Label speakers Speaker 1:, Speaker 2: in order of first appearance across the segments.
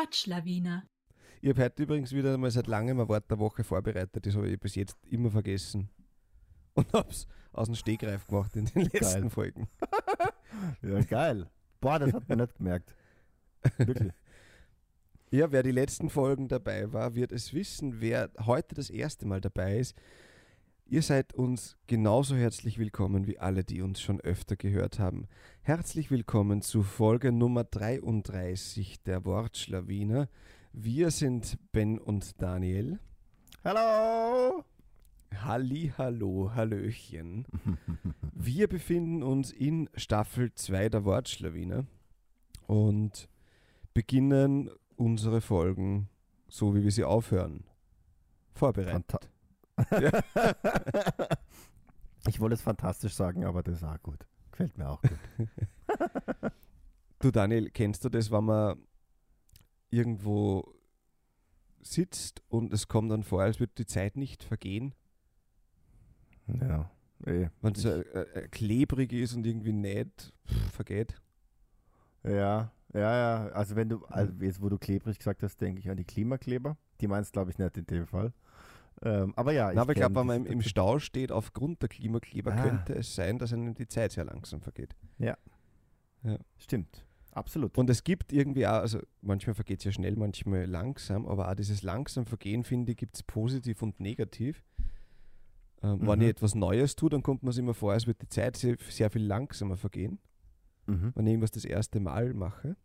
Speaker 1: Wortschlawiner.
Speaker 2: Ich habe heute übrigens wieder mal seit langem ein Wort der Woche vorbereitet. Das habe ich bis jetzt immer vergessen. Und habe es aus dem Stegreif gemacht in den letzten
Speaker 3: Geil.
Speaker 2: Folgen.
Speaker 3: Ja, geil. Boah, das hat man nicht gemerkt. Wirklich.
Speaker 2: Ja, wer die letzten Folgen dabei war, wird es wissen. Wer heute das erste Mal dabei ist, ihr seid uns genauso herzlich willkommen wie alle, die uns schon öfter gehört haben. Herzlich willkommen zu Folge Nummer 33 der Wortschlawiner. Wir sind Ben und Daniel.
Speaker 3: Hallo!
Speaker 2: Halli, hallo, hallöchen. Wir befinden uns in Staffel 2 der Wortschlawiner und beginnen unsere Folgen so, wie wir sie aufhören. Vorbereitet.
Speaker 3: Fanta ich wollte es fantastisch sagen, aber das ist auch gut. Gefällt mir auch gut.
Speaker 2: Du Daniel, kennst du das, wenn man irgendwo sitzt und es kommt dann vor, als würde die Zeit nicht vergehen?
Speaker 3: Ja, eh.
Speaker 2: Wenn es äh, äh, klebrig ist und irgendwie nicht pff, vergeht.
Speaker 3: Ja, ja, ja. Also wenn du, also jetzt wo du klebrig gesagt hast, denke ich an die Klimakleber. Die meinst glaube ich nicht in dem Fall. Ähm, aber ja,
Speaker 2: Na, ich
Speaker 3: kenn
Speaker 2: glaube, wenn man im, Stau steht aufgrund der Klimakleber,
Speaker 3: Ah.
Speaker 2: könnte es sein, dass einem die Zeit sehr langsam vergeht.
Speaker 3: Stimmt, absolut.
Speaker 2: Und es gibt irgendwie auch, also manchmal vergeht es ja schnell, manchmal langsam, aber auch dieses langsam Vergehen, finde ich, gibt es positiv und negativ. Ähm, Wenn
Speaker 3: Mhm.
Speaker 2: ich etwas Neues tue, dann kommt man sich immer vor, als würde die Zeit sehr, sehr viel langsamer vergehen,
Speaker 3: mhm.
Speaker 2: wenn ich irgendwas das erste Mal mache.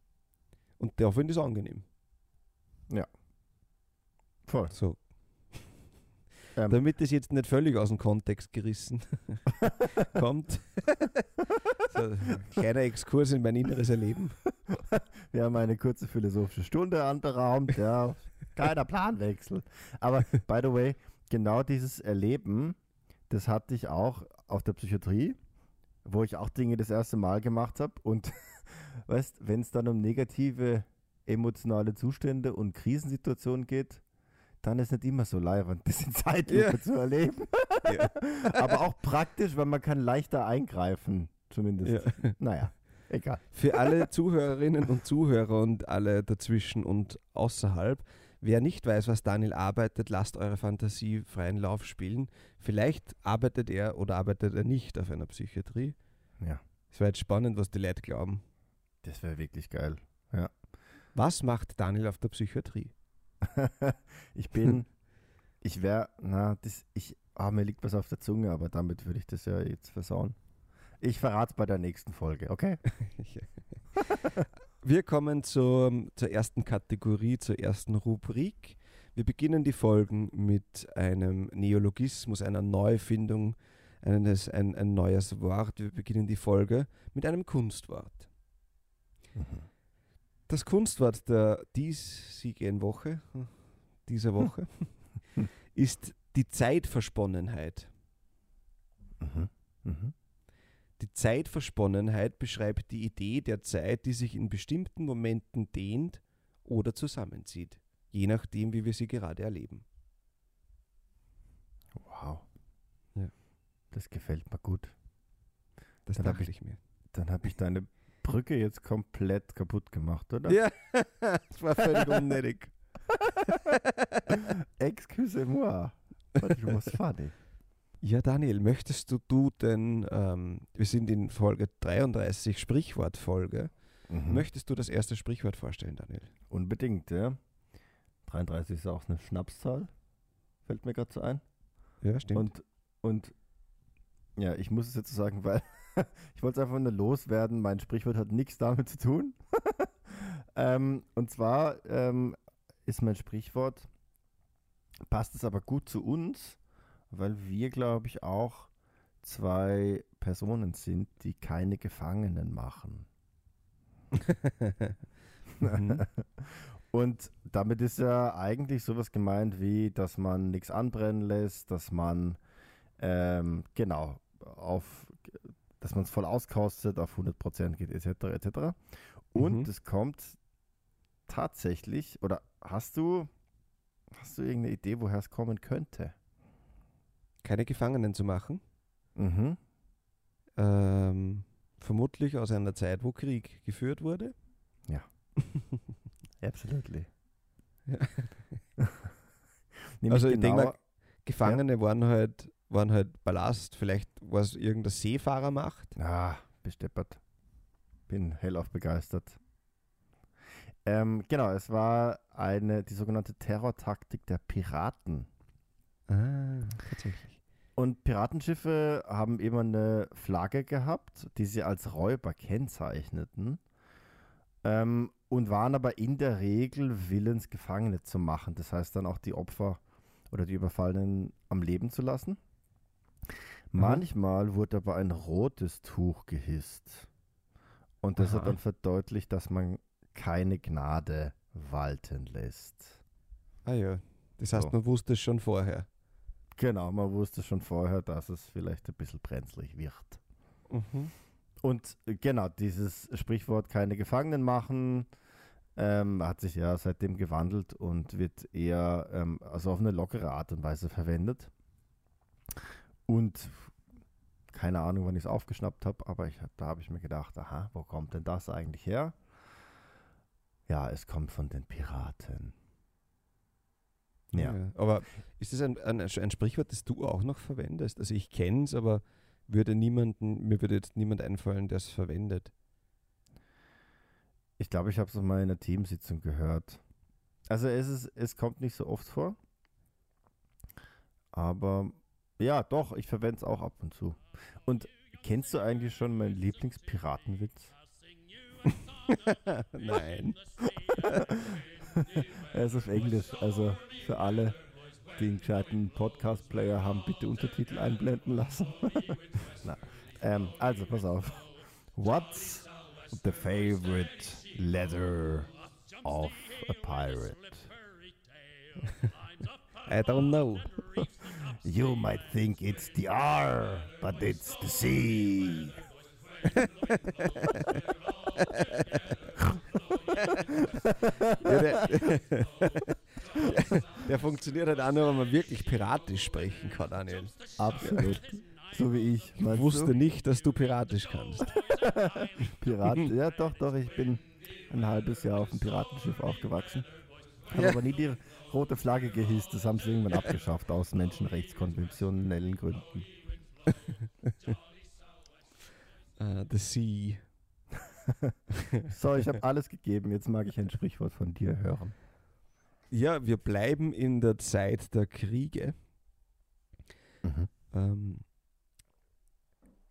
Speaker 2: Und dafür finde ich es angenehm.
Speaker 3: Voll.
Speaker 2: So.
Speaker 3: Ähm.
Speaker 2: Damit es jetzt nicht völlig aus dem Kontext gerissen kommt. so, ein kleiner Exkurs in mein inneres Erleben.
Speaker 3: Wir haben eine kurze philosophische Stunde anberaumt, ja. Keiner Planwechsel. Aber by the way, genau dieses Erleben, das hatte ich auch auf der Psychiatrie, wo ich auch Dinge das erste Mal gemacht habe. Und weißt, wenn es dann um negative emotionale Zustände und Krisensituationen geht, dann ist nicht immer so leibend, das in Zeitlupe
Speaker 2: Ja.
Speaker 3: zu erleben.
Speaker 2: Ja.
Speaker 3: Aber auch praktisch, weil man kann leichter eingreifen, zumindest.
Speaker 2: Ja.
Speaker 3: Naja, egal.
Speaker 2: Für alle Zuhörerinnen und Zuhörer und alle dazwischen und außerhalb, wer nicht weiß, was Daniel arbeitet, lasst eure Fantasie freien Lauf spielen. Vielleicht arbeitet er oder arbeitet er nicht auf einer Psychiatrie.
Speaker 3: Ja,
Speaker 2: Es wäre jetzt spannend, was die Leute glauben.
Speaker 3: das wäre wirklich geil.
Speaker 2: Was macht Daniel auf der Psychiatrie?
Speaker 3: ich bin, ich wäre, na, das, ich, ah, mir liegt was auf der Zunge, aber damit würde ich das ja jetzt versauen. Ich verrate bei der nächsten Folge, okay?
Speaker 2: Wir kommen zur, zur ersten Kategorie, zur ersten Rubrik. Wir beginnen die Folgen mit einem Neologismus, einer Neufindung, eines, ein, ein neues Wort. Wir beginnen die Folge mit einem Kunstwort. Das Kunstwort der diesigen Woche, dieser Woche, ist die Zeitversponnenheit.
Speaker 3: Mhm. Mhm.
Speaker 2: Die Zeitversponnenheit beschreibt die Idee der Zeit, die sich in bestimmten Momenten dehnt oder zusammenzieht, je nachdem, wie wir sie gerade erleben.
Speaker 3: Wow.
Speaker 2: Ja.
Speaker 3: Das gefällt mir gut.
Speaker 2: Das
Speaker 3: Dann
Speaker 2: dachte
Speaker 3: ich-
Speaker 2: ich mir.
Speaker 3: Dann habe ich deine Brücke jetzt komplett kaputt gemacht, oder?
Speaker 2: Ja, das war völlig unnötig.
Speaker 3: Excuse-moi. But it was funny.
Speaker 2: Ja, Daniel, möchtest du, du denn, ähm, wir sind in Folge 33, Sprichwortfolge,
Speaker 3: Mhm.
Speaker 2: möchtest du das erste Sprichwort vorstellen, Daniel?
Speaker 3: Unbedingt, ja. 33 ist auch eine Schnapszahl. Fällt mir gerade so ein.
Speaker 2: Ja, stimmt.
Speaker 3: Und, und ja, ich muss es jetzt so sagen, weil ich wollte es einfach nur loswerden. Mein Sprichwort hat nichts damit zu tun. ähm, und zwar ähm, ist mein Sprichwort, passt es aber gut zu uns, weil wir, glaube ich, auch zwei Personen sind, die keine Gefangenen machen.
Speaker 2: Mhm.
Speaker 3: Und damit ist ja eigentlich sowas gemeint wie, dass man nichts anbrennen lässt, dass man ähm, genau auf, dass man es voll auskostet, auf 100% geht, etc. etc. Und
Speaker 2: Mhm.
Speaker 3: es kommt tatsächlich, oder hast du, hast du irgendeine Idee, woher es kommen könnte?
Speaker 2: Keine Gefangenen zu machen.
Speaker 3: Mhm.
Speaker 2: Ähm, vermutlich aus einer Zeit, wo Krieg geführt wurde.
Speaker 3: Absolutely.
Speaker 2: Ja. Also ich denk
Speaker 3: genau,
Speaker 2: mal, Gefangene waren halt waren halt Ballast, vielleicht was irgendein Seefahrer macht.
Speaker 3: Ah, besteppert. Bin hellauf begeistert. Ähm, genau, es war eine, die sogenannte Terrortaktik der Piraten.
Speaker 2: Ah, tatsächlich.
Speaker 3: Und Piratenschiffe haben immer eine Flagge gehabt, die sie als Räuber kennzeichneten. Ähm, und waren aber in der Regel willens, Gefangene zu machen. Das heißt dann auch die Opfer oder die Überfallenen am Leben zu lassen. Manchmal wurde aber ein rotes Tuch gehisst. Und das hat
Speaker 2: Aha.
Speaker 3: dann verdeutlicht, dass man keine Gnade walten lässt.
Speaker 2: Ah ja. Das heißt,
Speaker 3: So.
Speaker 2: man wusste es schon vorher.
Speaker 3: Genau, man wusste schon vorher, dass es vielleicht ein bisschen brenzlig wird.
Speaker 2: Mhm.
Speaker 3: Und äh, genau, dieses Sprichwort keine Gefangenen machen ähm, hat sich ja seitdem gewandelt und wird eher ähm, also auf eine lockere Art und Weise verwendet. Und keine Ahnung, wann ich es aufgeschnappt habe, aber ich, da habe ich mir gedacht, aha, wo kommt denn das eigentlich her? Ja, es kommt von den Piraten. Ja.
Speaker 2: Aber ist das ein, ein, ein Sprichwort, das du auch noch verwendest? Also ich kenne es, aber würde niemanden, mir würde jetzt niemand einfallen, der es verwendet.
Speaker 3: Ich glaube, ich habe es mal in einer Teamsitzung gehört. Also es, ist, es kommt nicht so oft vor. Aber ja, doch, ich verwende es auch ab und zu. Und kennst du eigentlich schon meinen Lieblingspiratenwitz?
Speaker 2: Nein.
Speaker 3: Er ist auf Englisch, also für alle, die einen gescheiten Podcast-Player haben, bitte Untertitel einblenden lassen. Na, ähm, also, pass auf. What's the favorite letter of a pirate?
Speaker 2: I don't know.
Speaker 3: You might think it's the R, but it's the C.
Speaker 2: Ja, der, der funktioniert halt auch nur, wenn man wirklich piratisch sprechen kann, Daniel.
Speaker 3: Absolut. So wie ich.
Speaker 2: Ich wusste
Speaker 3: du?
Speaker 2: nicht, dass du piratisch kannst.
Speaker 3: Pirat. Ja, doch, doch. Ich bin ein halbes Jahr auf dem Piratenschiff aufgewachsen. Habe
Speaker 2: Ja.
Speaker 3: aber nie die rote Flagge gehisst. Das haben sie irgendwann abgeschafft aus menschenrechtskonventionellen Gründen.
Speaker 2: Uh, the Sea.
Speaker 3: So, ich habe alles gegeben. Jetzt mag ich ein Sprichwort von dir hören.
Speaker 2: Ja, wir bleiben in der Zeit der Kriege.
Speaker 3: Mhm.
Speaker 2: Ähm,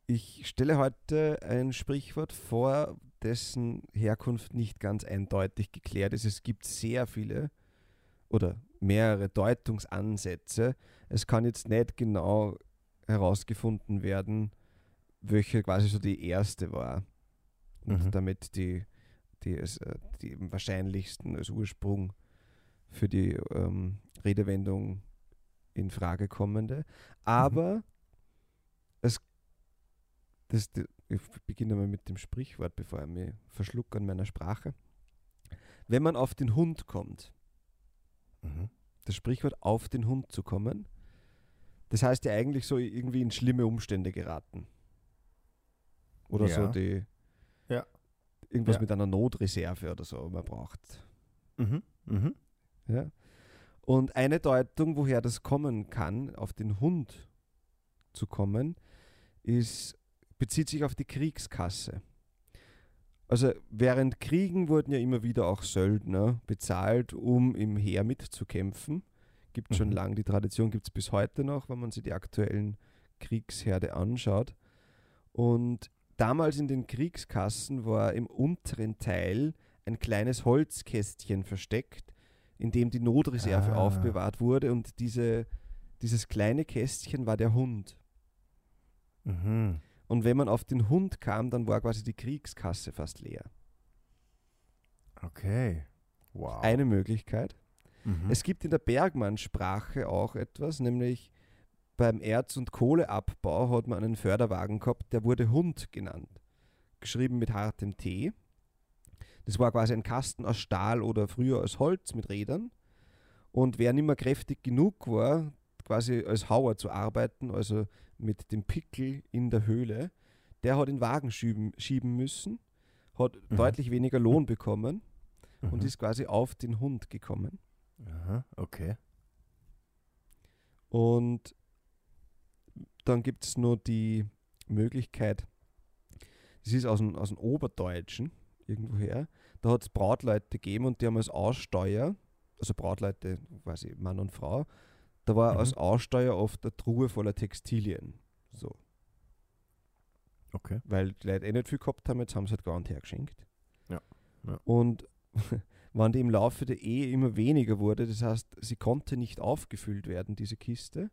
Speaker 2: ich stelle heute ein Sprichwort vor, dessen Herkunft nicht ganz eindeutig geklärt ist. Es gibt sehr viele oder mehrere Deutungsansätze. Es kann jetzt nicht genau herausgefunden werden, welche quasi so die erste war. Und
Speaker 3: Mhm.
Speaker 2: damit die, die, äh, die wahrscheinlichsten als Ursprung für die ähm, Redewendung in Frage kommende. Aber es, das, ich beginne mal mit dem Sprichwort, bevor ich mich verschlucke an meiner Sprache. Wenn man auf den Hund kommt,
Speaker 3: Mhm.
Speaker 2: das Sprichwort auf den Hund zu kommen, das heißt ja eigentlich so irgendwie in schlimme Umstände geraten. Oder so
Speaker 3: Ja.
Speaker 2: die
Speaker 3: Ja.
Speaker 2: irgendwas
Speaker 3: Ja.
Speaker 2: mit einer Notreserve oder so man braucht.
Speaker 3: Mhm. Mhm.
Speaker 2: Ja? Und eine Deutung, woher das kommen kann, auf den Hund zu kommen, ist, bezieht sich auf die Kriegskasse. Also während Kriegen wurden ja immer wieder auch Söldner bezahlt, um im Heer mitzukämpfen. Gibt schon
Speaker 3: Mhm.
Speaker 2: lange die Tradition, gibt es bis heute noch, wenn man sich die aktuellen Kriegsherde anschaut. Und damals in den Kriegskassen war im unteren Teil ein kleines Holzkästchen versteckt, in dem die Notreserve
Speaker 3: Ah.
Speaker 2: aufbewahrt wurde und diese, dieses kleine Kästchen war der Hund.
Speaker 3: Mhm.
Speaker 2: Und wenn man auf den Hund kam, dann war quasi die Kriegskasse fast leer.
Speaker 3: Okay. Wow.
Speaker 2: Eine Möglichkeit.
Speaker 3: Mhm.
Speaker 2: Es gibt in der Bergmannsprache auch etwas, nämlich beim Erz- und Kohleabbau hat man einen Förderwagen gehabt, der wurde Hund genannt. Geschrieben mit hartem T. Das war quasi ein Kasten aus Stahl oder früher aus Holz mit Rädern. Und wer nicht mehr kräftig genug war, quasi als Hauer zu arbeiten, also mit dem Pickel in der Höhle, der hat den Wagen schieben, schieben müssen, hat
Speaker 3: Mhm.
Speaker 2: deutlich weniger Lohn bekommen und
Speaker 3: Mhm.
Speaker 2: ist quasi auf den Hund gekommen.
Speaker 3: Aha, okay.
Speaker 2: Und dann gibt es nur die Möglichkeit, das ist aus dem, aus dem Oberdeutschen irgendwoher, da hat es Brautleute gegeben und die haben als Aussteuer, also Brautleute, quasi Mann und Frau, da war
Speaker 3: Mhm.
Speaker 2: als Aussteuer oft eine Truhe voller Textilien. So.
Speaker 3: Okay.
Speaker 2: Weil die Leute eh nicht viel gehabt haben, jetzt haben sie halt gar nicht hergeschenkt.
Speaker 3: Ja, ja.
Speaker 2: Und wenn die im Laufe der Ehe immer weniger wurde, das heißt, sie konnte nicht aufgefüllt werden, diese Kiste,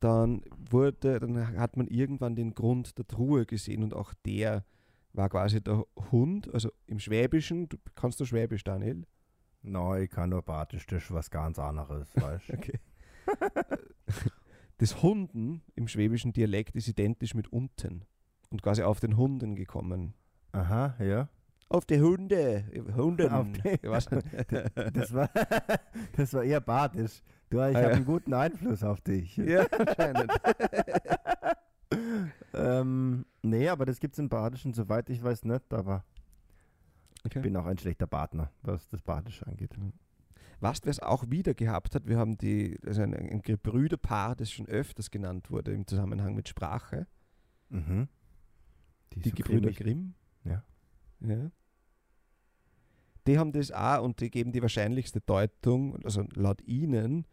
Speaker 2: dann wurde, dann hat man irgendwann den Grund der Truhe gesehen und auch der war quasi der Hund, also im Schwäbischen, du, kannst du Schwäbisch, Daniel?
Speaker 3: Nein, ich kann nur Badisch, das ist was ganz anderes, weißt du?
Speaker 2: Okay. Das Hunden im schwäbischen Dialekt ist identisch mit unten und quasi auf den Hunden gekommen.
Speaker 3: Aha, ja.
Speaker 2: Auf die Hunde, Hunden.
Speaker 3: Auf die-. Das war, das war eher badisch. Du, ich
Speaker 2: Ah,
Speaker 3: habe
Speaker 2: ja.
Speaker 3: einen guten Einfluss auf dich.
Speaker 2: ja, anscheinend.
Speaker 3: ähm, nee, aber das gibt es im Badischen, soweit ich weiß, nicht, aber
Speaker 2: Okay.
Speaker 3: ich bin auch ein schlechter Partner, was das Badische angeht.
Speaker 2: Was wer es auch wieder gehabt hat, wir haben die, also ein, ein Gebrüderpaar, das schon öfters genannt wurde im Zusammenhang mit Sprache,
Speaker 3: Mhm.
Speaker 2: die
Speaker 3: so
Speaker 2: Gebrüder. Grimm.
Speaker 3: Ja.
Speaker 2: ja. Die haben das auch und die geben die wahrscheinlichste Deutung, also laut ihnen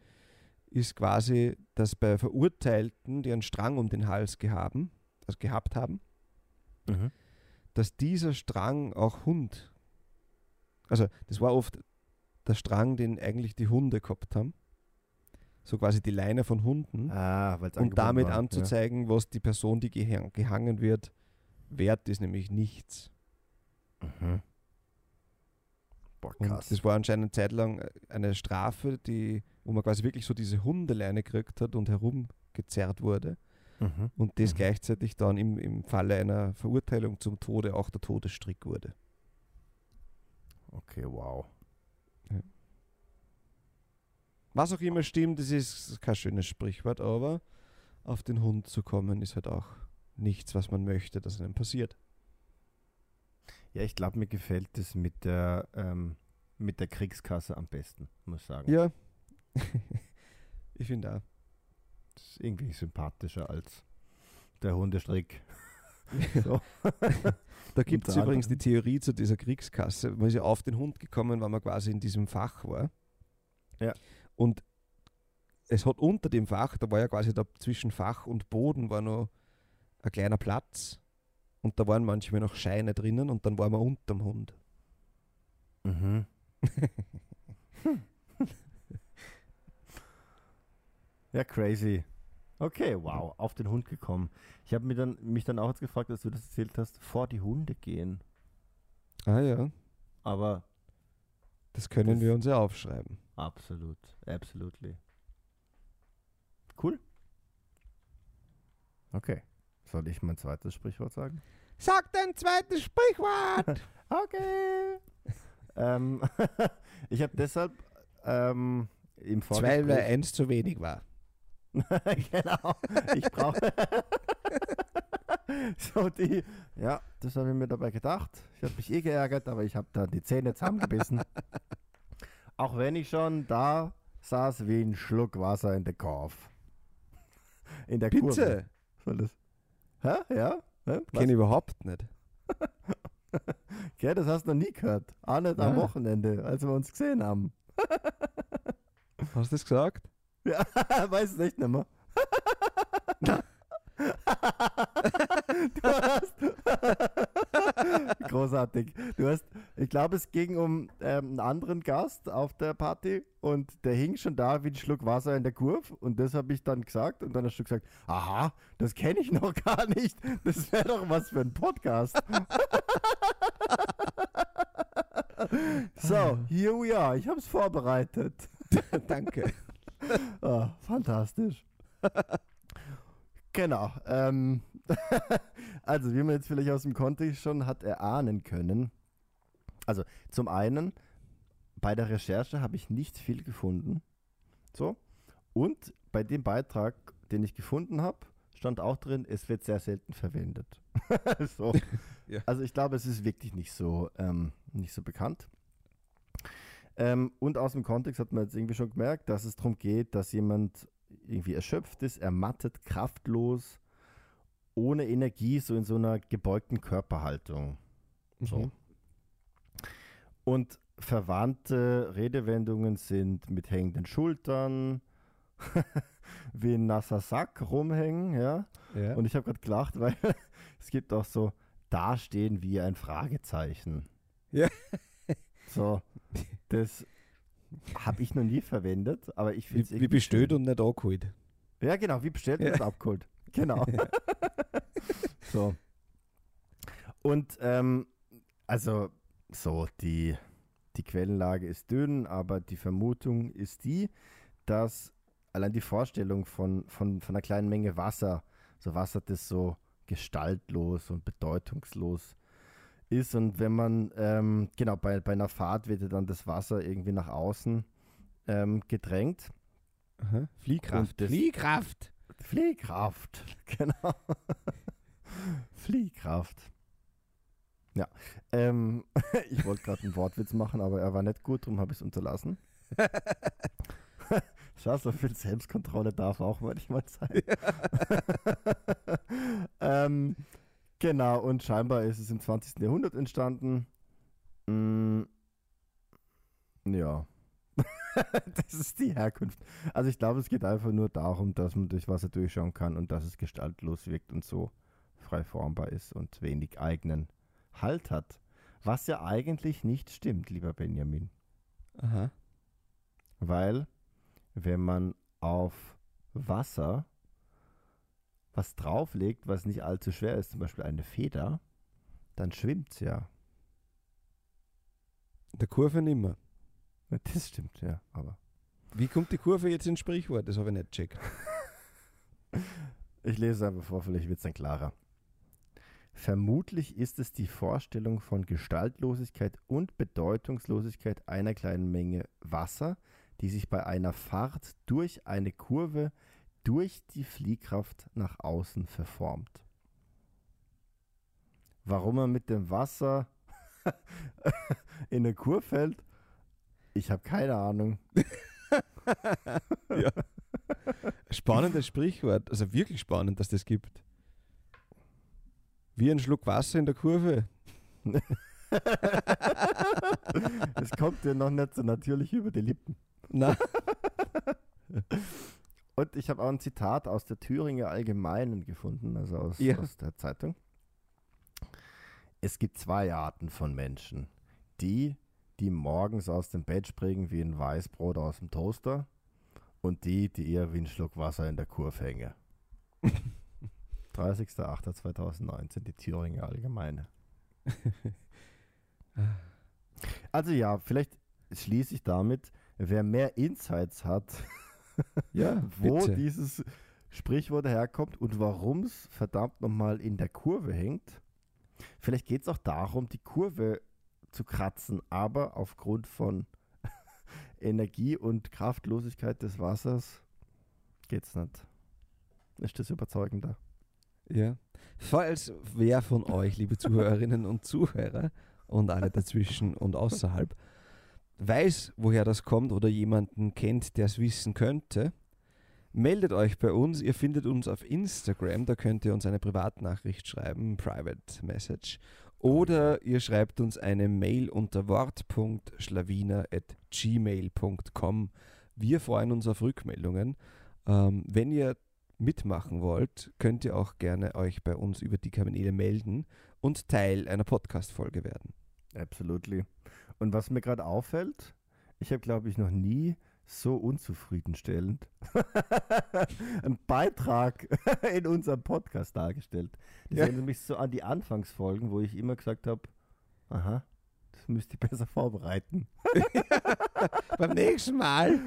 Speaker 2: ist quasi, dass bei Verurteilten, die einen Strang um den Hals gehaben, also gehabt haben,
Speaker 3: Mhm.
Speaker 2: dass dieser Strang auch Hund, also das war oft der Strang, den eigentlich die Hunde gehabt haben, so quasi die Leine von Hunden,
Speaker 3: Ah,
Speaker 2: und damit anzuzeigen, was die Person, die gehang- gehangen wird, wert ist, nämlich nichts.
Speaker 3: Ja. Mhm. Boah,
Speaker 2: Und
Speaker 3: krass.
Speaker 2: das war anscheinend zeitlang eine Strafe, die, wo man quasi wirklich so diese Hundeleine gekriegt hat und herumgezerrt wurde.
Speaker 3: Mhm.
Speaker 2: Und das
Speaker 3: Mhm.
Speaker 2: gleichzeitig dann im, im Falle einer Verurteilung zum Tode auch der Todesstrick wurde.
Speaker 3: Okay, wow.
Speaker 2: Was auch immer stimmt, das ist kein schönes Sprichwort, aber auf den Hund zu kommen ist halt auch nichts, was man möchte, dass einem passiert.
Speaker 3: Ja, ich glaube, mir gefällt das mit der, ähm, mit der Kriegskasse am besten, muss ich sagen.
Speaker 2: Ja, ich finde auch.
Speaker 3: Das ist irgendwie sympathischer als der Hundestrick. So.
Speaker 2: Da gibt es übrigens die. Theorie zu dieser Kriegskasse. Man ist ja auf den Hund gekommen, weil man quasi in diesem Fach war.
Speaker 3: Ja.
Speaker 2: Und es hat unter dem Fach, da war ja quasi da zwischen Fach und Boden war noch ein kleiner Platz. Und da waren manchmal noch Scheine drinnen und dann war man unterm Hund.
Speaker 3: Mhm. ja, crazy. Okay, wow, auf den Hund gekommen. Ich habe mich dann, mich dann auch jetzt gefragt, als du das erzählt hast, vor die Hunde gehen.
Speaker 2: Ah ja,
Speaker 3: Aber
Speaker 2: das können
Speaker 3: Das-
Speaker 2: wir uns ja aufschreiben.
Speaker 3: absolut, absolutely. Cool. Okay. Soll ich mein zweites Sprichwort sagen?
Speaker 2: Sag dein zweites Sprichwort!
Speaker 3: Okay. ähm, ich habe deshalb ähm, im
Speaker 2: Zwei,
Speaker 3: Vorgespräch...
Speaker 2: weil eins zu wenig war.
Speaker 3: genau. Ich brauche. so die. Ja, das habe ich mir dabei gedacht. Ich habe mich eh geärgert, aber ich habe da die Zähne zusammengebissen. Auch wenn ich schon da saß wie ein Schluck Wasser in der Kurve. In der Kurve. Soll das? Hä? Ja? Hä?
Speaker 2: Kenne ich überhaupt nicht.
Speaker 3: Gell, das hast du noch nie gehört. Auch nicht am
Speaker 2: Ja.
Speaker 3: Wochenende, als wir uns gesehen haben.
Speaker 2: Hast du das gesagt?
Speaker 3: Ja, weiß es echt nicht mehr. du hast. Großartig. Du hast, ich glaube, es ging um ähm, einen anderen Gast auf der Party und der hing schon da wie ein Schluck Wasser in der Kurve und das habe ich dann gesagt und dann hast du gesagt, aha, das kenne ich noch gar nicht. Das wäre doch was für ein Podcast. so, here we are. Ich habe es vorbereitet.
Speaker 2: Danke.
Speaker 3: Ah, fantastisch. genau. Ähm, also, wie man jetzt vielleicht aus dem Kontext schon hat erahnen können. Also, zum einen, bei der Recherche habe ich nicht viel gefunden. So. Und bei dem Beitrag, den ich gefunden habe, stand auch drin, es wird sehr selten verwendet. so.
Speaker 2: Ja.
Speaker 3: Also ich glaube, es ist wirklich nicht so, ähm, nicht so bekannt. Ähm, und aus dem Kontext hat man jetzt irgendwie schon gemerkt, dass es darum geht, dass jemand irgendwie erschöpft ist, ermattet, kraftlos, ohne Energie, so in so einer gebeugten Körperhaltung. So.
Speaker 2: Mhm.
Speaker 3: Und verwandte Redewendungen sind mit hängenden Schultern, wie ein nasser Sack rumhängen, ja.
Speaker 2: Ja.
Speaker 3: Und ich habe gerade gelacht, weil es gibt auch so dastehen wie ein Fragezeichen.
Speaker 2: Ja.
Speaker 3: So, das habe ich noch nie verwendet, aber ich finde
Speaker 2: wie, wie bestellt und nicht angeholt.
Speaker 3: Ja, genau, wie bestellt
Speaker 2: Ja.
Speaker 3: und abgeholt. Genau. so. Und ähm, also so, die, die Quellenlage ist dünn, aber die Vermutung ist die, dass allein die Vorstellung von, von, von einer kleinen Menge Wasser, so Wasser, das so gestaltlos und bedeutungslos ist. Und wenn man, ähm, genau, bei, bei einer Fahrt wird ja dann das Wasser irgendwie nach außen ähm, gedrängt.
Speaker 2: Aha. Fliehkraft.
Speaker 3: Das-
Speaker 2: Fliehkraft.
Speaker 3: Fliehkraft, genau. Fliehkraft. Ja, ähm, ich wollte gerade einen Wortwitz machen, aber er war nicht gut, darum habe ich es unterlassen. Schau, so viel Selbstkontrolle darf auch manchmal sein. ähm, genau, und scheinbar ist es im 20. Jahrhundert entstanden. Mm, ja. das ist die Herkunft. Also ich glaube, es geht einfach nur darum, dass man durch Wasser durchschauen kann und dass es gestaltlos wirkt und so frei formbar ist und wenig eigenen Halt hat. Was ja eigentlich nicht stimmt, lieber Benjamin.
Speaker 2: Aha.
Speaker 3: Weil, wenn man auf Wasser was drauflegt, was nicht allzu schwer ist, zum Beispiel eine Feder, dann schwimmt es ja.
Speaker 2: Der Kurve nimmer.
Speaker 3: Das stimmt, ja. Aber
Speaker 2: Wie kommt die Kurve jetzt ins Sprichwort? Das habe ich nicht gecheckt.
Speaker 3: ich lese es einfach vor, vielleicht wird es dann klarer. Vermutlich ist es die Vorstellung von Gestaltlosigkeit und Bedeutungslosigkeit einer kleinen Menge Wasser, die sich bei einer Fahrt durch eine Kurve durch die Fliehkraft nach außen verformt. Warum man mit dem Wasser in eine Kurve fällt, ich habe keine Ahnung.
Speaker 2: ja. Spannendes Sprichwort. Also wirklich spannend, dass das gibt. Wie ein Schluck Wasser in der Kurve.
Speaker 3: Es kommt dir noch nicht so natürlich über die Lippen.
Speaker 2: Na,
Speaker 3: Und ich habe auch ein Zitat aus der Thüringer Allgemeinen gefunden, also aus,
Speaker 2: Ja.
Speaker 3: aus der Zeitung. Es gibt zwei Arten von Menschen. Die, die morgens aus dem Bett springen wie ein Weißbrot aus dem Toaster und die, die eher wie ein Schluck Wasser in der Kurve hängen. 30.08.2019, die Thüringer Allgemeine. Also ja, vielleicht schließe ich damit, wer mehr Insights hat,
Speaker 2: ja,
Speaker 3: wo
Speaker 2: bitte.
Speaker 3: dieses Sprichwort herkommt und warum es verdammt nochmal in der Kurve hängt. Vielleicht geht es auch darum, die Kurve zu kratzen, aber aufgrund von Energie und Kraftlosigkeit des Wassers geht es nicht. Ist das überzeugender?
Speaker 2: Ja. Falls wer von euch, liebe Zuhörerinnen und Zuhörer und alle dazwischen und außerhalb, weiß, woher das kommt oder jemanden kennt, der es wissen könnte, meldet euch bei uns. Ihr findet uns auf Instagram, da könnt ihr uns eine Privatnachricht schreiben, Private Message. Oder ihr schreibt uns eine Mail unter wort.schlawiner.gmail.com. Wir freuen uns auf Rückmeldungen. Ähm, wenn ihr mitmachen wollt, könnt ihr auch gerne euch bei uns über die Kanäle melden und Teil einer Podcast-Folge werden.
Speaker 3: Absolutely. Und was mir gerade auffällt, ich habe, glaube ich, noch nie so unzufriedenstellend einen Beitrag in unserem Podcast dargestellt. Das
Speaker 2: Ja.
Speaker 3: erinnert mich so an die Anfangsfolgen, wo ich immer gesagt habe, aha, das müsst ihr besser vorbereiten.
Speaker 2: Beim nächsten Mal.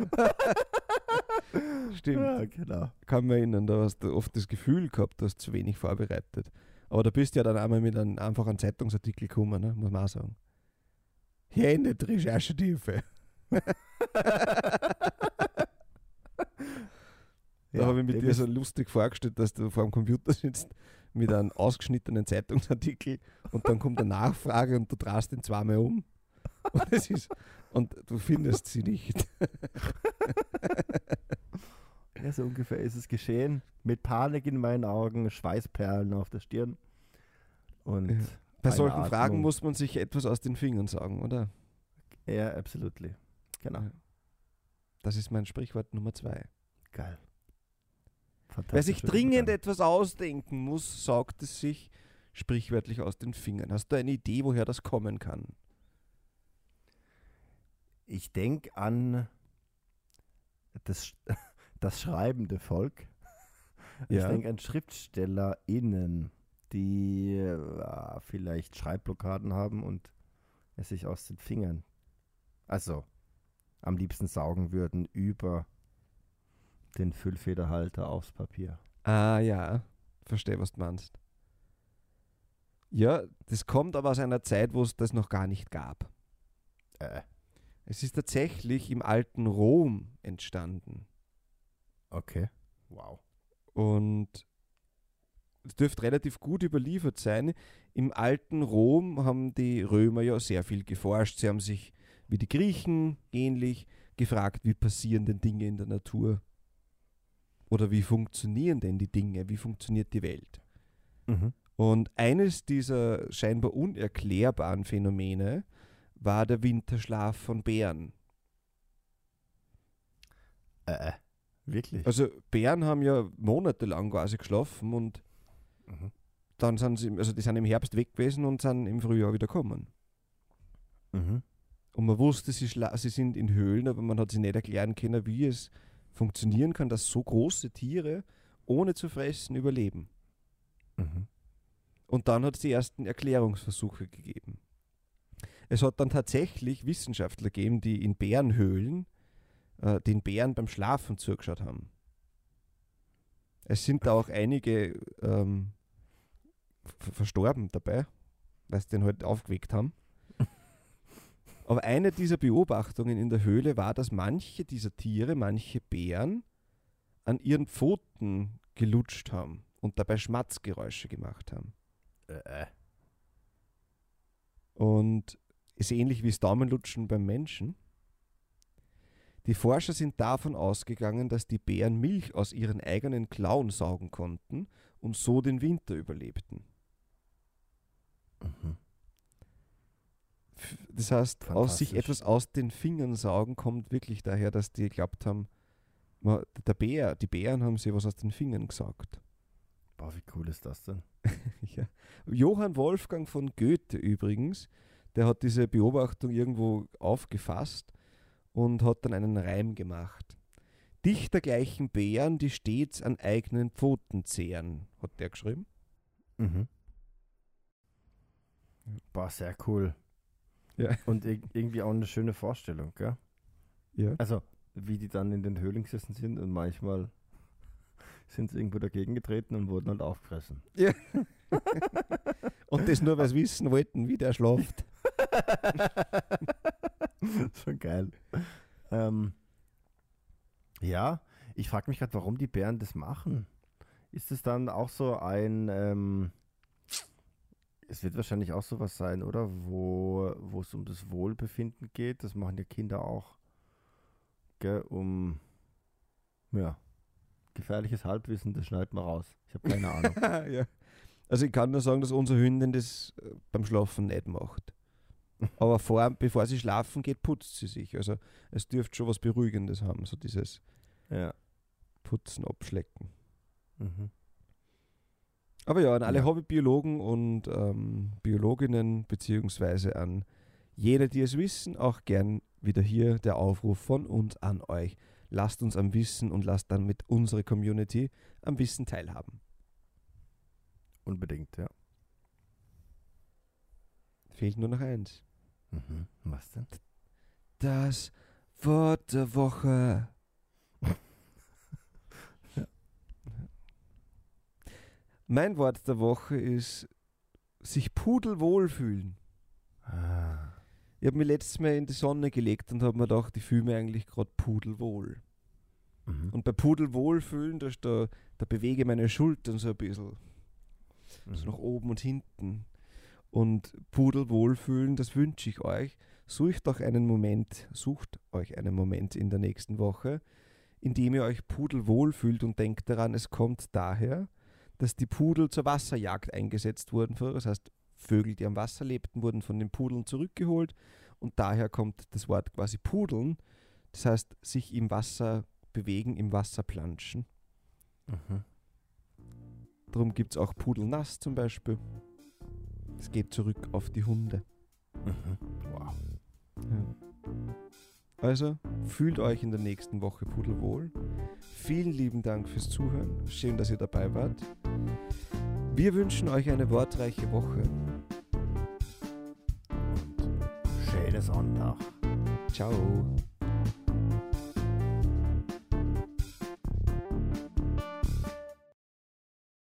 Speaker 2: Stimmt.
Speaker 3: Ja, genau.
Speaker 2: Kann mich erinnern, da hast du oft das Gefühl gehabt, du hast zu wenig vorbereitet. Aber da bist du ja dann einmal mit einem einfachen Zeitungsartikel gekommen, ne? muss man auch sagen. Hier endet Recherchetiefe. Da habe ich mit dir so lustig vorgestellt, dass du vor dem Computer sitzt mit einem ausgeschnittenen Zeitungsartikel und dann kommt eine Nachfrage und du drehst ihn zweimal um. Und, es ist, und du findest sie nicht.
Speaker 3: Ja, so ungefähr ist es geschehen. Mit Panik in meinen Augen, Schweißperlen auf der Stirn. Und
Speaker 2: Ja. Bei solchen
Speaker 3: Atmung.
Speaker 2: Fragen muss man sich etwas aus den Fingern sagen, oder?
Speaker 3: Ja, absolutely. Genau.
Speaker 2: Das ist mein Sprichwort Nummer zwei.
Speaker 3: Geil.
Speaker 2: Wer sich dringend etwas ausdenken muss, saugt es sich sprichwörtlich aus den Fingern. Hast du eine Idee, woher das kommen kann?
Speaker 3: Ich denke an das, das schreibende Volk. Ich
Speaker 2: Ja.
Speaker 3: denke an SchriftstellerInnen, die äh, vielleicht Schreibblockaden haben und es sich aus den Fingern, also am liebsten saugen würden über den Füllfederhalter aufs Papier.
Speaker 2: Ah ja, verstehe, was du meinst. Ja, das kommt aber aus einer Zeit, wo es das noch gar nicht gab.
Speaker 3: Äh,
Speaker 2: Es ist tatsächlich im alten Rom entstanden.
Speaker 3: okay. Wow.
Speaker 2: Und dürfte relativ gut überliefert sein. Im alten Rom haben die Römer ja sehr viel geforscht. Sie haben sich wie die Griechen ähnlich gefragt, wie passieren denn Dinge in der Natur? Oder wie funktionieren denn die Dinge? Wie funktioniert die Welt?
Speaker 3: Mhm.
Speaker 2: Und eines dieser scheinbar unerklärbaren Phänomene war der Winterschlaf von Bären.
Speaker 3: Äh, äh, wirklich?
Speaker 2: Also Bären haben ja monatelang quasi geschlafen und
Speaker 3: Mhm.
Speaker 2: dann sind sie, also die sind im Herbst weg gewesen und sind im Frühjahr wieder gekommen.
Speaker 3: Mhm.
Speaker 2: Und man wusste, sie, sie sind in Höhlen, aber man hat sich nicht erklären können, wie es funktionieren kann, dass so große Tiere ohne zu fressen überleben.
Speaker 3: Mhm.
Speaker 2: Und dann hat es die ersten Erklärungsversuche gegeben. Es hat dann tatsächlich Wissenschaftler gegeben, die in Bärenhöhlen äh, den Bären beim Schlafen zugeschaut haben. Es sind da auch einige ähm, verstorben dabei, weil sie den halt aufgeweckt haben. Aber eine dieser Beobachtungen in der Höhle war, dass manche dieser Tiere, manche Bären, an ihren Pfoten gelutscht haben und dabei Schmatzgeräusche gemacht haben.
Speaker 3: Äh, äh.
Speaker 2: Und ist ähnlich wie das Daumenlutschen beim Menschen. Die Forscher sind davon ausgegangen, dass die Bären Milch aus ihren eigenen Klauen saugen konnten und so den Winter überlebten.
Speaker 3: Mhm.
Speaker 2: Das heißt, aus sich etwas aus den Fingern saugen kommt wirklich daher, dass die geglaubt haben, der Bär, die Bären haben sich was aus den Fingern gesaugt.
Speaker 3: Boah, wie cool ist das denn?
Speaker 2: Ja. Johann Wolfgang von Goethe übrigens, der hat diese Beobachtung irgendwo aufgefasst und hat dann einen Reim gemacht. Dichter gleichen Bären, die stets an eigenen Pfoten zehren, hat der geschrieben.
Speaker 3: Mhm. Boah, sehr cool.
Speaker 2: Ja.
Speaker 3: Und ir irgendwie auch eine schöne Vorstellung, gell?
Speaker 2: Ja.
Speaker 3: Also, wie die dann in den Höhlen gesessen sind und manchmal sind sie irgendwo dagegen getreten und wurden halt aufgefressen.
Speaker 2: Und das nur, weil sie wissen wollten, wie der schlaft.
Speaker 3: Schon geil. Ähm, ja, ich frage mich gerade, warum die Bären das machen. Ist es dann auch so ein, ähm, es wird wahrscheinlich auch sowas sein, oder? Wo wo es um das Wohlbefinden geht. Das machen ja Kinder auch. Gell, um, ja, gefährliches Halbwissen, das schneidet man raus. Ich habe keine Ahnung.
Speaker 2: ja. Also ich kann nur sagen, dass unsere Hündin das äh, beim Schlafen nicht macht. Aber vor, bevor sie schlafen geht, putzt sie sich. Also es dürfte schon was Beruhigendes haben, so dieses
Speaker 3: ja.
Speaker 2: Putzen, Abschlecken.
Speaker 3: Mhm.
Speaker 2: Aber ja, an alle
Speaker 3: Ja.
Speaker 2: Hobbybiologen und ähm, Biologinnen, beziehungsweise an jene, die es wissen, auch gern wieder hier der Aufruf von uns an euch. Lasst uns am Wissen und lasst dann mit unserer Community am Wissen teilhaben.
Speaker 3: Unbedingt, ja.
Speaker 2: Fehlt nur noch eins.
Speaker 3: Mhm. Was denn?
Speaker 2: Das Wort der Woche. Mein Wort der Woche ist sich pudelwohl fühlen.
Speaker 3: Ah.
Speaker 2: Ich habe mich letztes Mal in die Sonne gelegt und habe mir gedacht, ich fühle mich eigentlich gerade pudelwohl.
Speaker 3: Mhm.
Speaker 2: Und bei pudelwohl fühlen, da, da, da bewege ich meine Schultern so ein bisschen. so
Speaker 3: Mhm.
Speaker 2: nach oben und hinten. Und Pudelwohl fühlen, das wünsche ich euch. Sucht doch einen Moment, sucht euch einen Moment in der nächsten Woche, in dem ihr euch pudelwohl fühlt und denkt daran, es kommt daher, dass die Pudel zur Wasserjagd eingesetzt wurden. Früher. Das heißt, Vögel, die am Wasser lebten, wurden von den Pudeln zurückgeholt und daher kommt das Wort quasi pudeln. Das heißt, sich im Wasser bewegen, im Wasser planschen.
Speaker 3: Mhm.
Speaker 2: Darum gibt es auch Pudelnass zum Beispiel. Es geht zurück auf die Hunde.
Speaker 3: Mhm. Wow.
Speaker 2: Also fühlt euch in der nächsten Woche pudelwohl. Vielen lieben Dank fürs Zuhören. Schön, dass ihr dabei wart. Wir wünschen euch eine wortreiche Woche.
Speaker 3: Schönes Sonntag.
Speaker 2: Ciao.